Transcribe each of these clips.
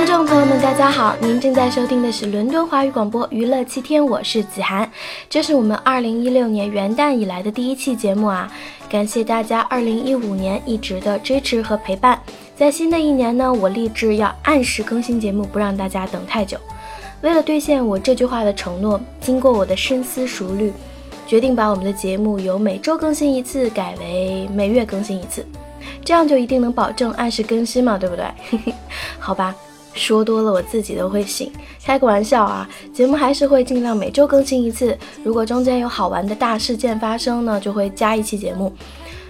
听众朋友们，大家好，您正在收听的是伦敦华语广播娱乐七天，我是子涵，这是我们二零一六年元旦以来的第一期节目啊，感谢大家二零一五年一直的支持和陪伴，在新的一年呢，我立志要按时更新节目，不让大家等太久。为了兑现我这句话的承诺，经过我的深思熟虑，决定把我们的节目由每周更新一次改为每月更新一次，这样就一定能保证按时更新嘛，对不对？好吧。说多了我自己都会醒，开个玩笑啊！节目还是会尽量每周更新一次。如果中间有好玩的大事件发生呢，就会加一期节目。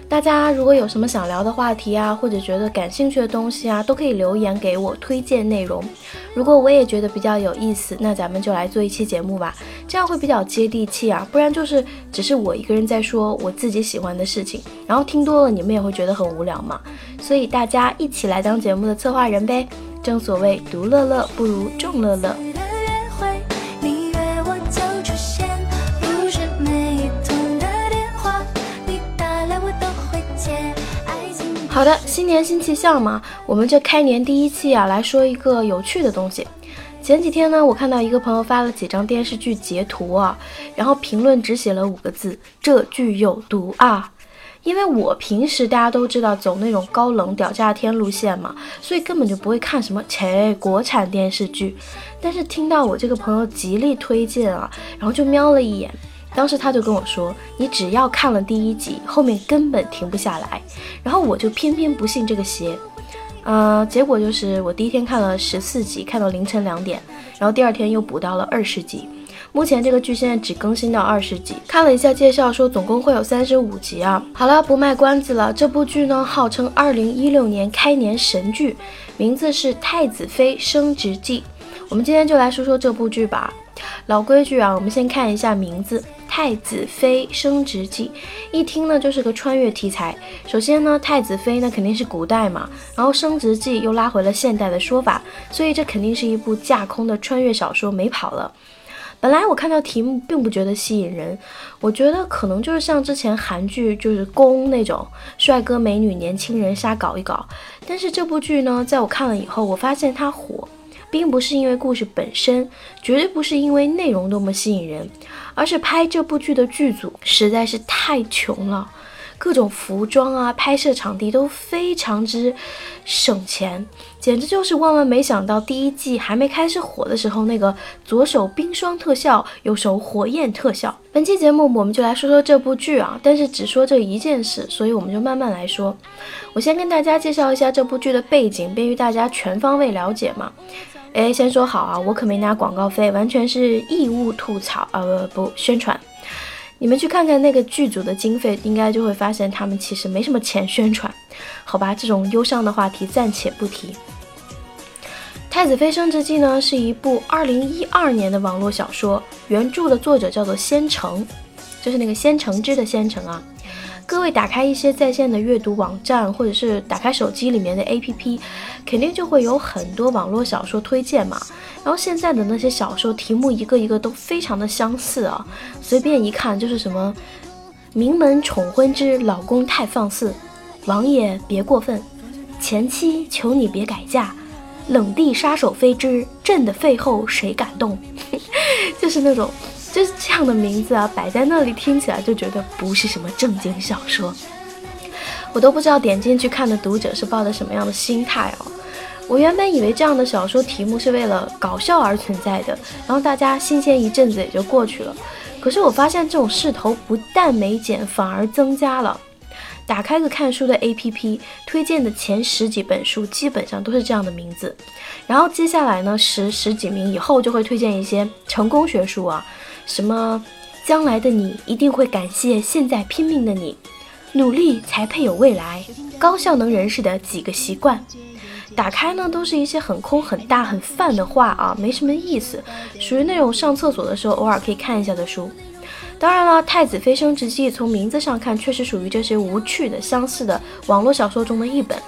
大家如果有什么想聊的话题啊，或者觉得感兴趣的东西啊，都可以留言给我推荐内容。如果我也觉得比较有意思，那咱们就来做一期节目吧，这样会比较接地气啊。不然就是只是我一个人在说我自己喜欢的事情，然后听多了你们也会觉得很无聊嘛。所以大家一起来当节目的策划人呗。正所谓独乐乐不如众乐乐。好的，新年新气象嘛，我们这开年第一期啊，来说一个有趣的东西。前几天呢，我看到一个朋友发了几张电视剧截图啊，然后评论只写了五个字：这剧有毒啊。因为我平时大家都知道走那种高冷屌炸天路线嘛，所以根本就不会看什么切国产电视剧。但是听到我这个朋友极力推荐啊，然后就瞄了一眼，当时他就跟我说：“你只要看了第一集，后面根本停不下来。”然后我就偏偏不信这个邪，呃，结果就是我第一天看了十四集，看到凌晨两点，然后第二天又补到了二十集。目前这个剧现在只更新到二十集，看了一下介绍，说总共会有三十五集啊。好了，不卖关子了，这部剧呢号称二零一六年开年神剧，名字是《太子妃升职记》。我们今天就来说说这部剧吧。老规矩啊，我们先看一下名字《太子妃升职记》，一听呢就是个穿越题材。首先呢，太子妃那肯定是古代嘛，然后升职记又拉回了现代的说法，所以这肯定是一部架空的穿越小说，没跑了。本来我看到题目并不觉得吸引人，我觉得可能就是像之前韩剧就是宫那种帅哥美女年轻人瞎搞一搞。但是这部剧呢，在我看了以后，我发现它火，并不是因为故事本身，绝对不是因为内容多么吸引人，而是拍这部剧的剧组实在是太穷了。各种服装啊，拍摄场地都非常之省钱，简直就是万万没想到。第一季还没开始火的时候，那个左手冰霜特效，右手火焰特效。本期节目我们就来说说这部剧啊，但是只说这一件事，所以我们就慢慢来说。我先跟大家介绍一下这部剧的背景，便于大家全方位了解嘛。哎，先说好啊，我可没拿广告费，完全是义务吐槽，啊，不不宣传。你们去看看那个剧组的经费，应该就会发现他们其实没什么钱宣传，好吧？这种忧伤的话题暂且不提。《太子妃升职记》呢是一部二零一二年的网络小说，原著的作者叫做仙城，就是那个仙城之的仙城啊。各位打开一些在线的阅读网站，或者是打开手机里面的 APP，肯定就会有很多网络小说推荐嘛。然后现在的那些小说题目一个一个都非常的相似啊，随便一看就是什么“名门宠婚之老公太放肆”，“王爷别过分”，“前妻求你别改嫁”，“冷地杀手妃之朕的废后谁敢动”，就是那种。就是这样的名字啊，摆在那里听起来就觉得不是什么正经小说，我都不知道点进去看的读者是抱着什么样的心态哦。我原本以为这样的小说题目是为了搞笑而存在的，然后大家新鲜一阵子也就过去了。可是我发现这种势头不但没减，反而增加了。打开个看书的 APP，推荐的前十几本书基本上都是这样的名字，然后接下来呢十十几名以后就会推荐一些成功学书啊。什么？将来的你一定会感谢现在拼命的你，努力才配有未来。高效能人士的几个习惯，打开呢都是一些很空、很大、很泛的话啊，没什么意思，属于那种上厕所的时候偶尔可以看一下的书。当然了，《太子妃升职记》从名字上看，确实属于这些无趣的、相似的网络小说中的一本，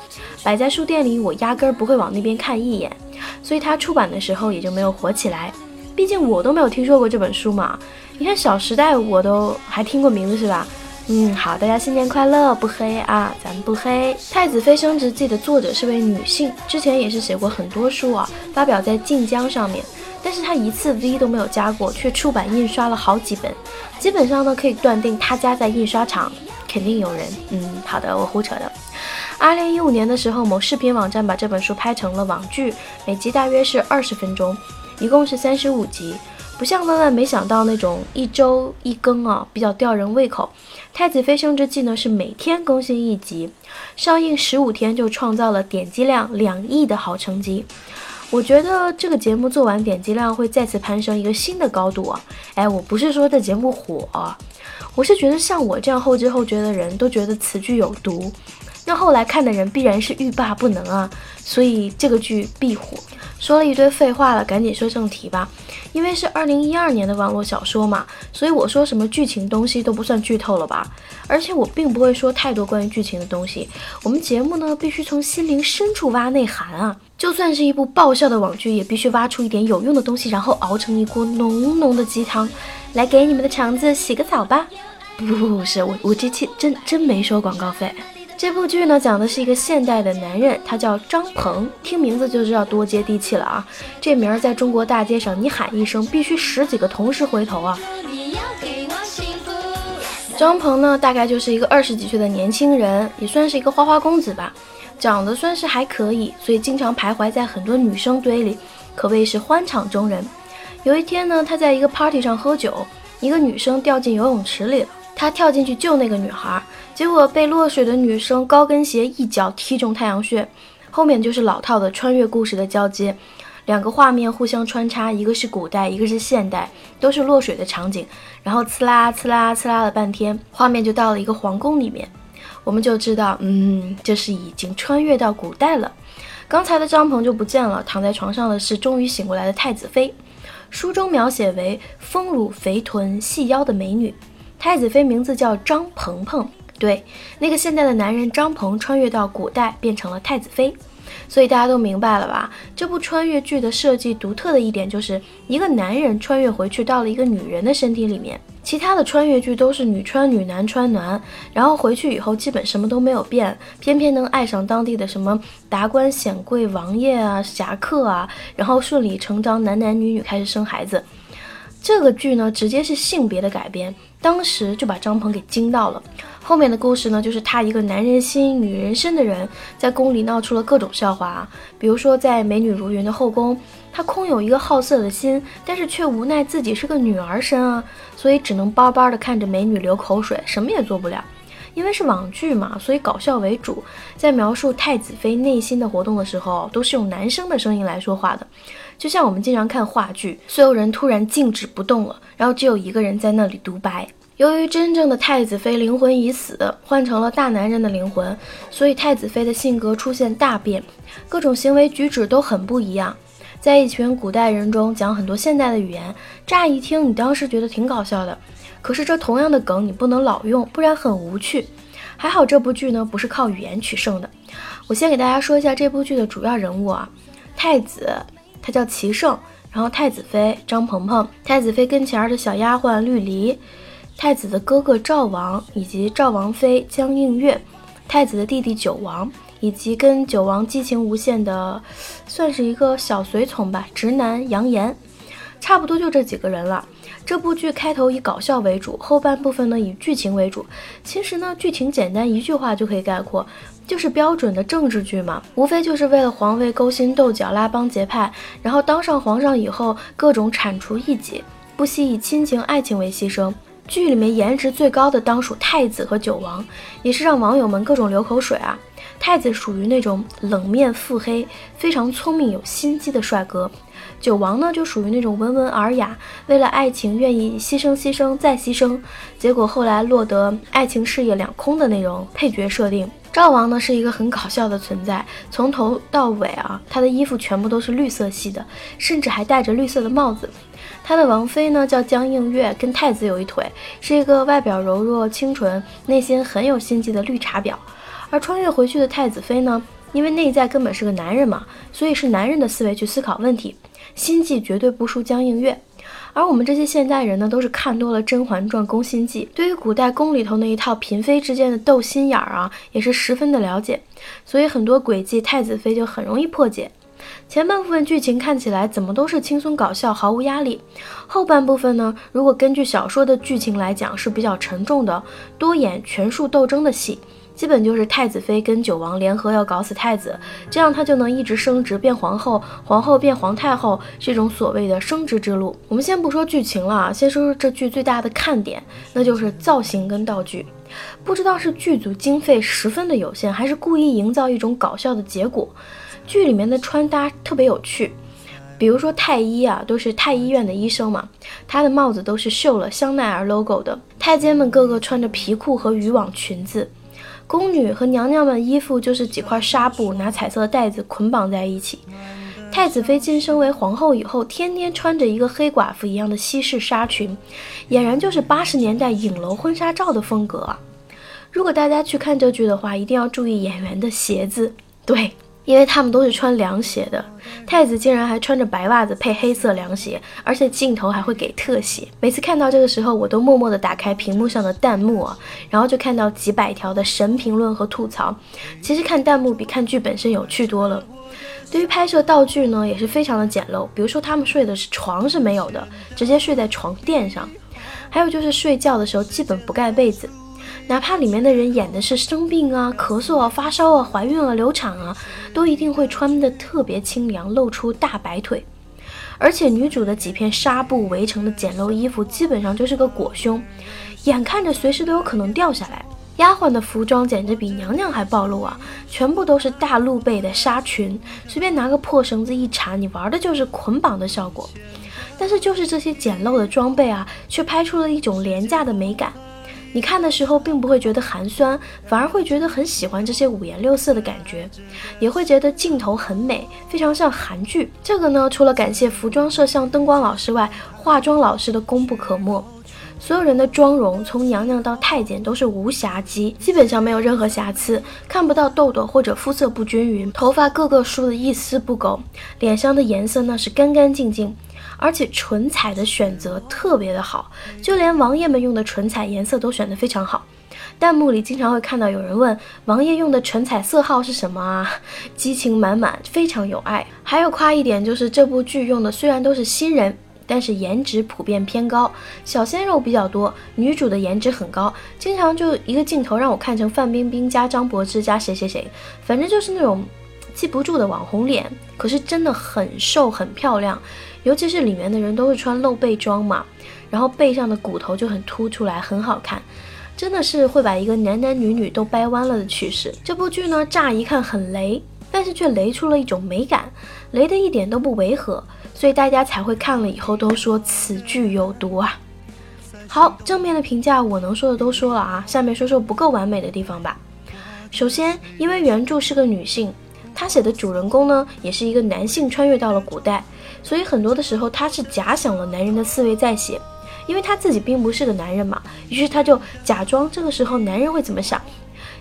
摆在书店里，我压根儿不会往那边看一眼，所以它出版的时候也就没有火起来。毕竟我都没有听说过这本书嘛，你看《小时代》我都还听过名字是吧？嗯，好，大家新年快乐，不黑啊，咱们不黑。《太子妃升职记》的作者是位女性，之前也是写过很多书啊，发表在晋江上面，但是她一次 V 都没有加过，却出版印刷了好几本，基本上呢可以断定她家在印刷厂肯定有人。嗯，好的，我胡扯的。二零一五年的时候，某视频网站把这本书拍成了网剧，每集大约是二十分钟，一共是三十五集。不像万万没想到那种一周一更啊，比较吊人胃口。《太子妃升职记》呢是每天更新一集，上映十五天就创造了点击量两亿的好成绩。我觉得这个节目做完，点击量会再次攀升一个新的高度啊！哎，我不是说这节目火，我是觉得像我这样后知后觉的人都觉得此剧有毒。那后来看的人必然是欲罢不能啊，所以这个剧必火。说了一堆废话了，赶紧说正题吧。因为是二零一二年的网络小说嘛，所以我说什么剧情东西都不算剧透了吧。而且我并不会说太多关于剧情的东西。我们节目呢，必须从心灵深处挖内涵啊。就算是一部爆笑的网剧，也必须挖出一点有用的东西，然后熬成一锅浓浓的鸡汤，来给你们的肠子洗个澡吧。不，是我我这期真真没收广告费。这部剧呢，讲的是一个现代的男人，他叫张鹏，听名字就知道多接地气了啊！这名儿在中国大街上，你喊一声，必须十几个同时回头啊！张鹏呢，大概就是一个二十几岁的年轻人，也算是一个花花公子吧，长得算是还可以，所以经常徘徊在很多女生堆里，可谓是欢场中人。有一天呢，他在一个 party 上喝酒，一个女生掉进游泳池里了。他跳进去救那个女孩，结果被落水的女生高跟鞋一脚踢中太阳穴。后面就是老套的穿越故事的交接，两个画面互相穿插，一个是古代，一个是现代，都是落水的场景。然后呲啦呲啦呲啦了半天，画面就到了一个皇宫里面，我们就知道，嗯，这是已经穿越到古代了。刚才的张鹏就不见了，躺在床上的是终于醒过来的太子妃。书中描写为丰乳肥臀细腰的美女。太子妃名字叫张鹏鹏，对，那个现代的男人张鹏穿越到古代变成了太子妃，所以大家都明白了吧？这部穿越剧的设计独特的一点就是一个男人穿越回去到了一个女人的身体里面，其他的穿越剧都是女穿女男穿男，然后回去以后基本什么都没有变，偏偏能爱上当地的什么达官显贵、王爷啊、侠客啊，然后顺理成章男男女女开始生孩子。这个剧呢，直接是性别的改编。当时就把张鹏给惊到了。后面的故事呢，就是他一个男人心、女人身的人，在宫里闹出了各种笑话啊。比如说，在美女如云的后宫，他空有一个好色的心，但是却无奈自己是个女儿身啊，所以只能巴巴的看着美女流口水，什么也做不了。因为是网剧嘛，所以搞笑为主。在描述太子妃内心的活动的时候，都是用男生的声音来说话的。就像我们经常看话剧，所有人突然静止不动了，然后只有一个人在那里独白。由于真正的太子妃灵魂已死，换成了大男人的灵魂，所以太子妃的性格出现大变，各种行为举止都很不一样。在一群古代人中讲很多现代的语言，乍一听你当时觉得挺搞笑的，可是这同样的梗你不能老用，不然很无趣。还好这部剧呢不是靠语言取胜的。我先给大家说一下这部剧的主要人物啊，太子。他叫齐盛，然后太子妃张芃芃，太子妃跟前儿的小丫鬟绿篱，太子的哥哥赵王以及赵王妃江映月，太子的弟弟九王，以及跟九王激情无限的，算是一个小随从吧，直男杨言，差不多就这几个人了。这部剧开头以搞笑为主，后半部分呢以剧情为主。其实呢，剧情简单，一句话就可以概括。就是标准的政治剧嘛，无非就是为了皇位勾心斗角、拉帮结派，然后当上皇上以后各种铲除异己，不惜以亲情、爱情为牺牲。剧里面颜值最高的当属太子和九王，也是让网友们各种流口水啊。太子属于那种冷面腹黑、非常聪明、有心机的帅哥，九王呢就属于那种温文尔雅，为了爱情愿意牺牲、牺牲再牺牲，结果后来落得爱情事业两空的那种配角设定。赵王呢是一个很搞笑的存在，从头到尾啊，他的衣服全部都是绿色系的，甚至还戴着绿色的帽子。他的王妃呢叫江映月，跟太子有一腿，是一个外表柔弱清纯、内心很有心机的绿茶婊。而穿越回去的太子妃呢，因为内在根本是个男人嘛，所以是男人的思维去思考问题，心计绝对不输江映月。而我们这些现代人呢，都是看多了《甄嬛传》《宫心计》，对于古代宫里头那一套嫔妃之间的斗心眼儿啊，也是十分的了解，所以很多诡计太子妃就很容易破解。前半部分剧情看起来怎么都是轻松搞笑，毫无压力。后半部分呢，如果根据小说的剧情来讲，是比较沉重的，多演权术斗争的戏。基本就是太子妃跟九王联合要搞死太子，这样他就能一直升职变皇后，皇后变皇太后，这种所谓的升职之路。我们先不说剧情了，先说说这剧最大的看点，那就是造型跟道具。不知道是剧组经费十分的有限，还是故意营造一种搞笑的结果。剧里面的穿搭特别有趣，比如说太医啊，都是太医院的医生嘛，他的帽子都是绣了香奈儿 logo 的。太监们个个穿着皮裤和渔网裙子，宫女和娘娘们衣服就是几块纱布，拿彩色的带子捆绑在一起。太子妃晋升为皇后以后，天天穿着一个黑寡妇一样的西式纱裙，俨然就是八十年代影楼婚纱照的风格啊！如果大家去看这剧的话，一定要注意演员的鞋子，对。因为他们都是穿凉鞋的，太子竟然还穿着白袜子配黑色凉鞋，而且镜头还会给特写。每次看到这个时候，我都默默地打开屏幕上的弹幕啊，然后就看到几百条的神评论和吐槽。其实看弹幕比看剧本身有趣多了。对于拍摄道具呢，也是非常的简陋。比如说他们睡的是床是没有的，直接睡在床垫上，还有就是睡觉的时候基本不盖被子。哪怕里面的人演的是生病啊、咳嗽啊、发烧啊、怀孕了、流产啊，都一定会穿的特别清凉，露出大白腿。而且女主的几片纱布围成的简陋衣服，基本上就是个裹胸，眼看着随时都有可能掉下来。丫鬟的服装简直比娘娘还暴露啊，全部都是大露背的纱裙，随便拿个破绳子一缠，你玩的就是捆绑的效果。但是就是这些简陋的装备啊，却拍出了一种廉价的美感。你看的时候并不会觉得寒酸，反而会觉得很喜欢这些五颜六色的感觉，也会觉得镜头很美，非常像韩剧。这个呢，除了感谢服装、摄像、灯光老师外，化妆老师的功不可没。所有人的妆容，从娘娘到太监都是无瑕肌，基本上没有任何瑕疵，看不到痘痘或者肤色不均匀，头发个个梳的一丝不苟，脸上的颜色那是干干净净。而且唇彩的选择特别的好，就连王爷们用的唇彩颜色都选得非常好。弹幕里经常会看到有人问王爷用的唇彩色号是什么啊？激情满满，非常有爱。还有夸一点就是这部剧用的虽然都是新人，但是颜值普遍偏高，小鲜肉比较多。女主的颜值很高，经常就一个镜头让我看成范冰冰加张柏芝加谁谁谁，反正就是那种记不住的网红脸，可是真的很瘦很漂亮。尤其是里面的人都是穿露背装嘛，然后背上的骨头就很凸出来，很好看，真的是会把一个男男女女都掰弯了的趋势。这部剧呢，乍一看很雷，但是却雷出了一种美感，雷的一点都不违和，所以大家才会看了以后都说此剧有毒啊。好，正面的评价我能说的都说了啊，下面说说不够完美的地方吧。首先，因为原著是个女性，她写的主人公呢，也是一个男性穿越到了古代。所以很多的时候，他是假想了男人的思维在写，因为他自己并不是个男人嘛，于是他就假装这个时候男人会怎么想。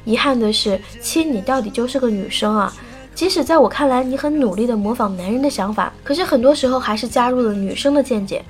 遗憾的是，亲，你到底就是个女生啊！即使在我看来，你很努力的模仿男人的想法，可是很多时候还是加入了女生的见解，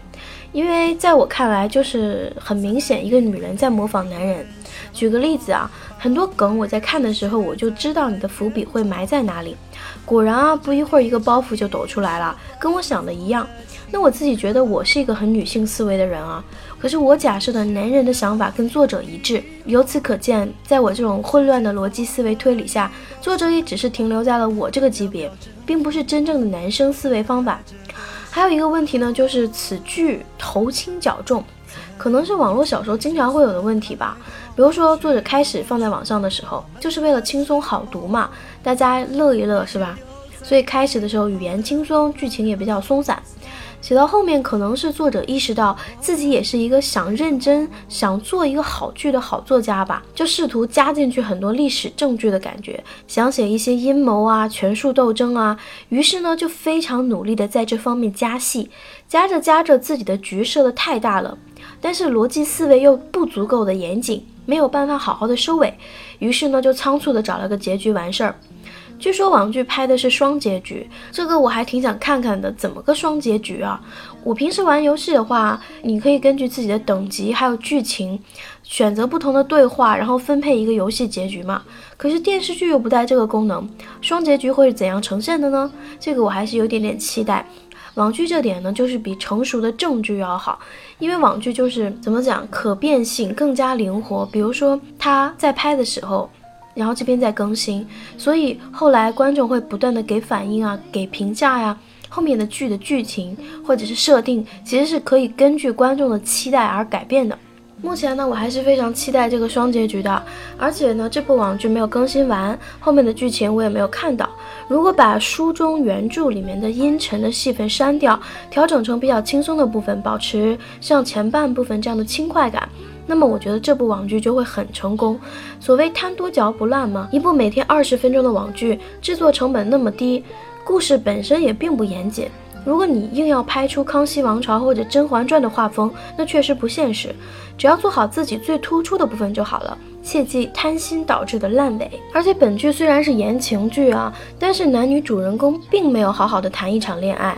因为在我看来，就是很明显一个女人在模仿男人。举个例子啊，很多梗我在看的时候，我就知道你的伏笔会埋在哪里。果然啊，不一会儿一个包袱就抖出来了，跟我想的一样。那我自己觉得我是一个很女性思维的人啊，可是我假设的男人的想法跟作者一致。由此可见，在我这种混乱的逻辑思维推理下，作者也只是停留在了我这个级别，并不是真正的男生思维方法。还有一个问题呢，就是此剧头轻脚重。可能是网络小说经常会有的问题吧，比如说作者开始放在网上的时候，就是为了轻松好读嘛，大家乐一乐是吧？所以开始的时候语言轻松，剧情也比较松散。写到后面，可能是作者意识到自己也是一个想认真、想做一个好剧的好作家吧，就试图加进去很多历史证据的感觉，想写一些阴谋啊、权术斗争啊，于是呢就非常努力的在这方面加戏，加着加着自己的局设的太大了。但是逻辑思维又不足够的严谨，没有办法好好的收尾，于是呢就仓促的找了个结局完事儿。据说网剧拍的是双结局，这个我还挺想看看的，怎么个双结局啊？我平时玩游戏的话，你可以根据自己的等级还有剧情，选择不同的对话，然后分配一个游戏结局嘛。可是电视剧又不带这个功能，双结局会是怎样呈现的呢？这个我还是有点点期待。网剧这点呢，就是比成熟的正剧要好，因为网剧就是怎么讲，可变性更加灵活。比如说他在拍的时候，然后这边在更新，所以后来观众会不断的给反应啊，给评价呀。后面的剧的剧情或者是设定，其实是可以根据观众的期待而改变的。目前呢，我还是非常期待这个双结局的。而且呢，这部网剧没有更新完，后面的剧情我也没有看到。如果把书中原著里面的阴沉的戏份删掉，调整成比较轻松的部分，保持像前半部分这样的轻快感，那么我觉得这部网剧就会很成功。所谓贪多嚼不烂嘛，一部每天二十分钟的网剧，制作成本那么低。故事本身也并不严谨，如果你硬要拍出康熙王朝或者甄嬛传的画风，那确实不现实。只要做好自己最突出的部分就好了，切忌贪心导致的烂尾。而且本剧虽然是言情剧啊，但是男女主人公并没有好好的谈一场恋爱，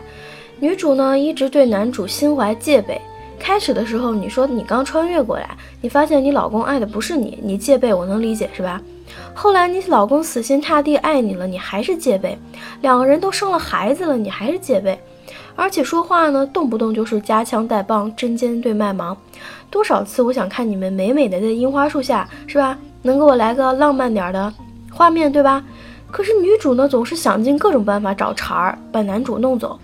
女主呢一直对男主心怀戒备。开始的时候你说你刚穿越过来，你发现你老公爱的不是你，你戒备我能理解是吧？后来你老公死心塌地爱你了，你还是戒备；两个人都生了孩子了，你还是戒备。而且说话呢，动不动就是夹枪带棒、针尖对麦芒。多少次我想看你们美美的在樱花树下，是吧？能给我来个浪漫点的画面，对吧？可是女主呢，总是想尽各种办法找茬儿，把男主弄走。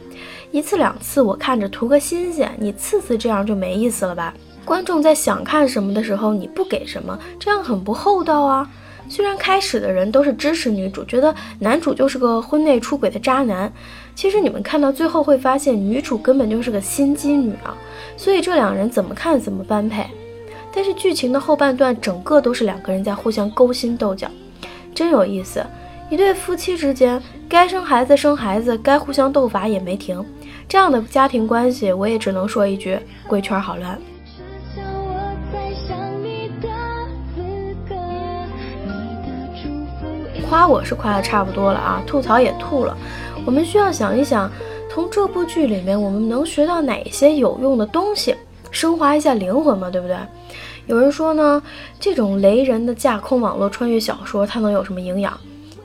一次两次我看着图个新鲜，你次次这样就没意思了吧？观众在想看什么的时候，你不给什么，这样很不厚道啊。虽然开始的人都是支持女主，觉得男主就是个婚内出轨的渣男，其实你们看到最后会发现，女主根本就是个心机女啊。所以这两人怎么看怎么般配。但是剧情的后半段整个都是两个人在互相勾心斗角，真有意思。一对夫妻之间该生孩子生孩子，该互相斗法也没停。这样的家庭关系，我也只能说一句：贵圈好乱。夸我是夸的差不多了啊，吐槽也吐了。我们需要想一想，从这部剧里面我们能学到哪些有用的东西，升华一下灵魂嘛，对不对？有人说呢，这种雷人的架空网络穿越小说，它能有什么营养？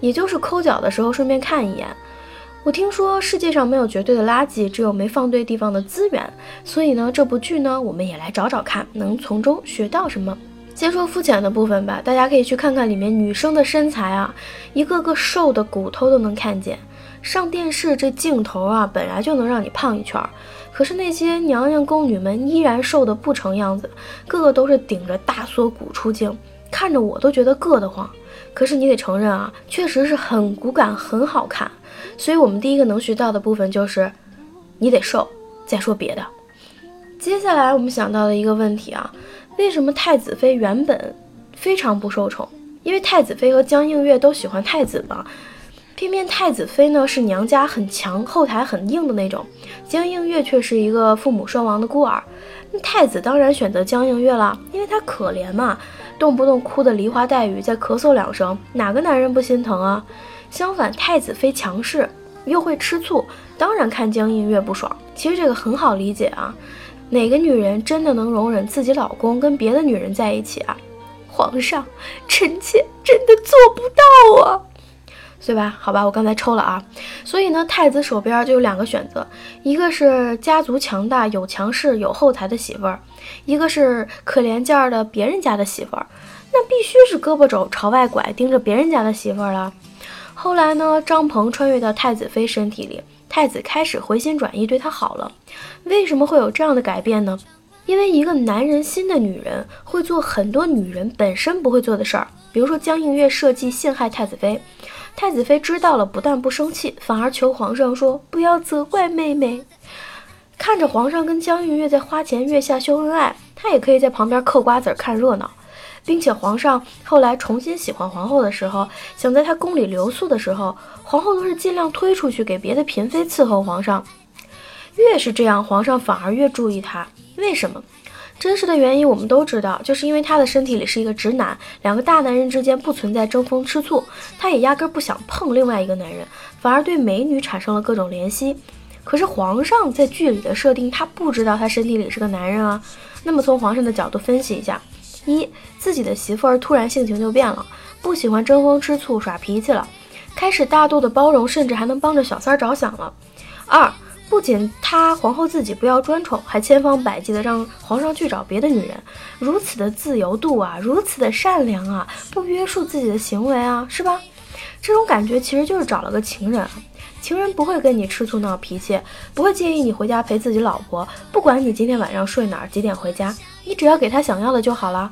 也就是抠脚的时候顺便看一眼。我听说世界上没有绝对的垃圾，只有没放对地方的资源。所以呢，这部剧呢，我们也来找找看，能从中学到什么。先说肤浅的部分吧，大家可以去看看里面女生的身材啊，一个个瘦的骨头都能看见。上电视这镜头啊，本来就能让你胖一圈，可是那些娘娘宫女们依然瘦的不成样子，个个都是顶着大锁骨出镜，看着我都觉得硌得慌。可是你得承认啊，确实是很骨感，很好看。所以我们第一个能学到的部分就是，你得瘦。再说别的，接下来我们想到的一个问题啊。为什么太子妃原本非常不受宠？因为太子妃和江映月都喜欢太子嘛。偏偏太子妃呢是娘家很强、后台很硬的那种，江映月却是一个父母双亡的孤儿。那太子当然选择江映月了，因为他可怜嘛，动不动哭的梨花带雨，再咳嗽两声，哪个男人不心疼啊？相反，太子妃强势又会吃醋，当然看江映月不爽。其实这个很好理解啊。哪个女人真的能容忍自己老公跟别的女人在一起啊？皇上，臣妾真的做不到啊，对吧？好吧，我刚才抽了啊。所以呢，太子手边就有两个选择，一个是家族强大、有强势、有后台的媳妇儿，一个是可怜见的别人家的媳妇儿。那必须是胳膊肘朝外拐，盯着别人家的媳妇儿了。后来呢，张鹏穿越到太子妃身体里。太子开始回心转意，对他好了。为什么会有这样的改变呢？因为一个男人心的女人会做很多女人本身不会做的事儿，比如说江映月设计陷害太子妃，太子妃知道了，不但不生气，反而求皇上说不要责怪妹妹。看着皇上跟江映月在花前月下秀恩爱，他也可以在旁边嗑瓜子看热闹。并且皇上后来重新喜欢皇后的时候，想在她宫里留宿的时候，皇后都是尽量推出去给别的嫔妃伺候皇上。越是这样，皇上反而越注意她。为什么？真实的原因我们都知道，就是因为他的身体里是一个直男，两个大男人之间不存在争风吃醋，他也压根不想碰另外一个男人，反而对美女产生了各种怜惜。可是皇上在剧里的设定，他不知道他身体里是个男人啊。那么从皇上的角度分析一下：一，自己的媳妇儿突然性情就变了，不喜欢争风吃醋耍脾气了，开始大度的包容，甚至还能帮着小三儿着想了；二，不仅他皇后自己不要专宠，还千方百计的让皇上去找别的女人，如此的自由度啊，如此的善良啊，不约束自己的行为啊，是吧？这种感觉其实就是找了个情人，情人不会跟你吃醋闹脾气，不会介意你回家陪自己老婆，不管你今天晚上睡哪儿，几点回家，你只要给他想要的就好了，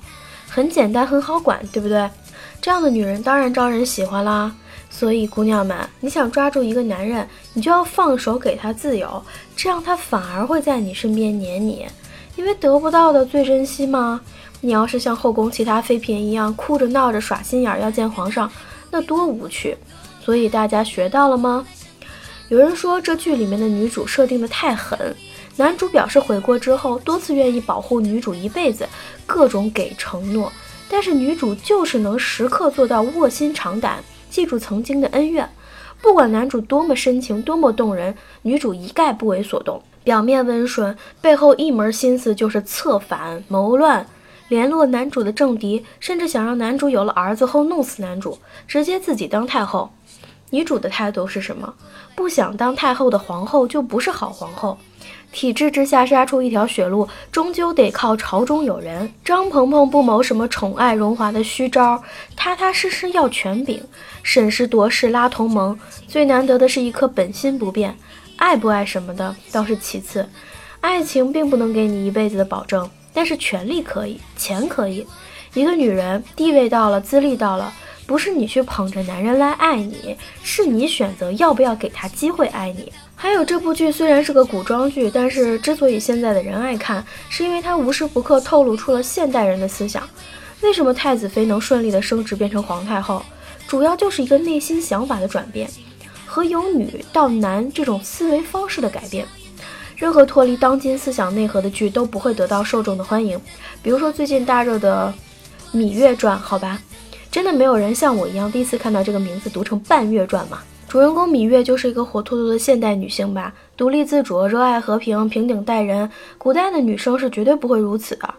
很简单，很好管，对不对？这样的女人当然招人喜欢啦。所以，姑娘们，你想抓住一个男人，你就要放手给他自由，这样他反而会在你身边黏你，因为得不到的最珍惜嘛。你要是像后宫其他妃嫔一样哭着闹着耍心眼要见皇上。那多无趣，所以大家学到了吗？有人说这剧里面的女主设定的太狠，男主表示悔过之后，多次愿意保护女主一辈子，各种给承诺，但是女主就是能时刻做到卧薪尝胆，记住曾经的恩怨。不管男主多么深情，多么动人，女主一概不为所动，表面温顺，背后一门心思就是策反谋乱。联络男主的政敌，甚至想让男主有了儿子后弄死男主，直接自己当太后。女主的态度是什么？不想当太后的皇后就不是好皇后。体制之下杀出一条血路，终究得靠朝中有人。张鹏鹏不谋什么宠爱荣华的虚招，踏踏实实要权柄，审时度势拉同盟。最难得的是一颗本心不变，爱不爱什么的倒是其次。爱情并不能给你一辈子的保证。但是权力可以，钱可以。一个女人地位到了，资历到了，不是你去捧着男人来爱你，是你选择要不要给他机会爱你。还有这部剧虽然是个古装剧，但是之所以现在的人爱看，是因为它无时不刻透露出了现代人的思想。为什么太子妃能顺利的升职变成皇太后？主要就是一个内心想法的转变，和由女到男这种思维方式的改变。任何脱离当今思想内核的剧都不会得到受众的欢迎，比如说最近大热的《芈月传》，好吧，真的没有人像我一样第一次看到这个名字读成《半月传》吗？主人公芈月就是一个活脱脱的现代女性吧，独立自主，热爱和平，平等待人。古代的女生是绝对不会如此的，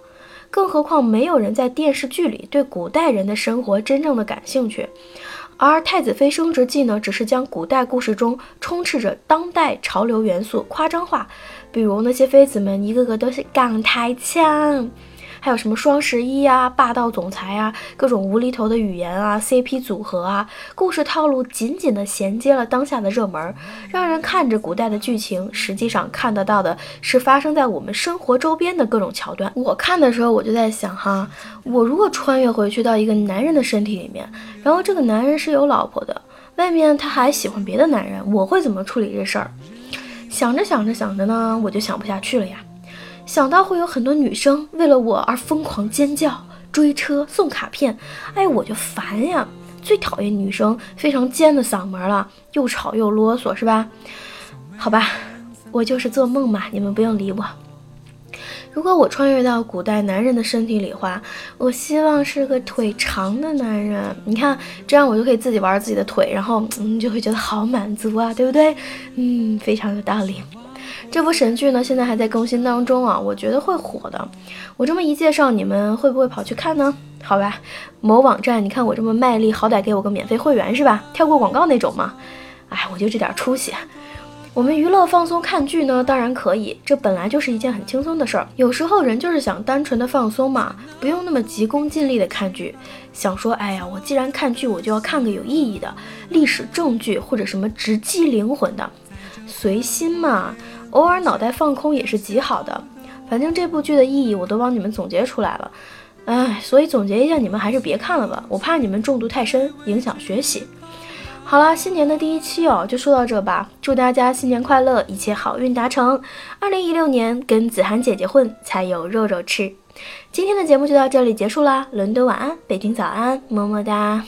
更何况没有人在电视剧里对古代人的生活真正的感兴趣。而《太子妃升职记》呢，只是将古代故事中充斥着当代潮流元素夸张化，比如那些妃子们一个个都是港台腔。还有什么双十一啊，霸道总裁啊，各种无厘头的语言啊，CP 组合啊，故事套路紧紧地衔接了当下的热门，让人看着古代的剧情，实际上看得到的是发生在我们生活周边的各种桥段。我看的时候，我就在想哈，我如果穿越回去到一个男人的身体里面，然后这个男人是有老婆的，外面他还喜欢别的男人，我会怎么处理这事儿？想着想着想着呢，我就想不下去了呀。想到会有很多女生为了我而疯狂尖叫、追车、送卡片，哎，我就烦呀！最讨厌女生非常尖的嗓门了，又吵又啰嗦，是吧？好吧，我就是做梦嘛，你们不用理我。如果我穿越到古代男人的身体里话，我希望是个腿长的男人。你看，这样我就可以自己玩自己的腿，然后嗯，就会觉得好满足啊，对不对？嗯，非常有道理。这部神剧呢，现在还在更新当中啊，我觉得会火的。我这么一介绍，你们会不会跑去看呢？好吧，某网站，你看我这么卖力，好歹给我个免费会员是吧？跳过广告那种嘛。哎，我就这点出息。我们娱乐放松看剧呢，当然可以，这本来就是一件很轻松的事儿。有时候人就是想单纯的放松嘛，不用那么急功近利的看剧。想说，哎呀，我既然看剧，我就要看个有意义的历史正剧或者什么直击灵魂的，随心嘛。偶尔脑袋放空也是极好的，反正这部剧的意义我都帮你们总结出来了，哎，所以总结一下，你们还是别看了吧，我怕你们中毒太深，影响学习。好啦，新年的第一期哦，就说到这吧，祝大家新年快乐，一切好运达成。二零一六年跟子涵姐姐混才有肉肉吃。今天的节目就到这里结束啦，伦敦晚安，北京早安，么么哒。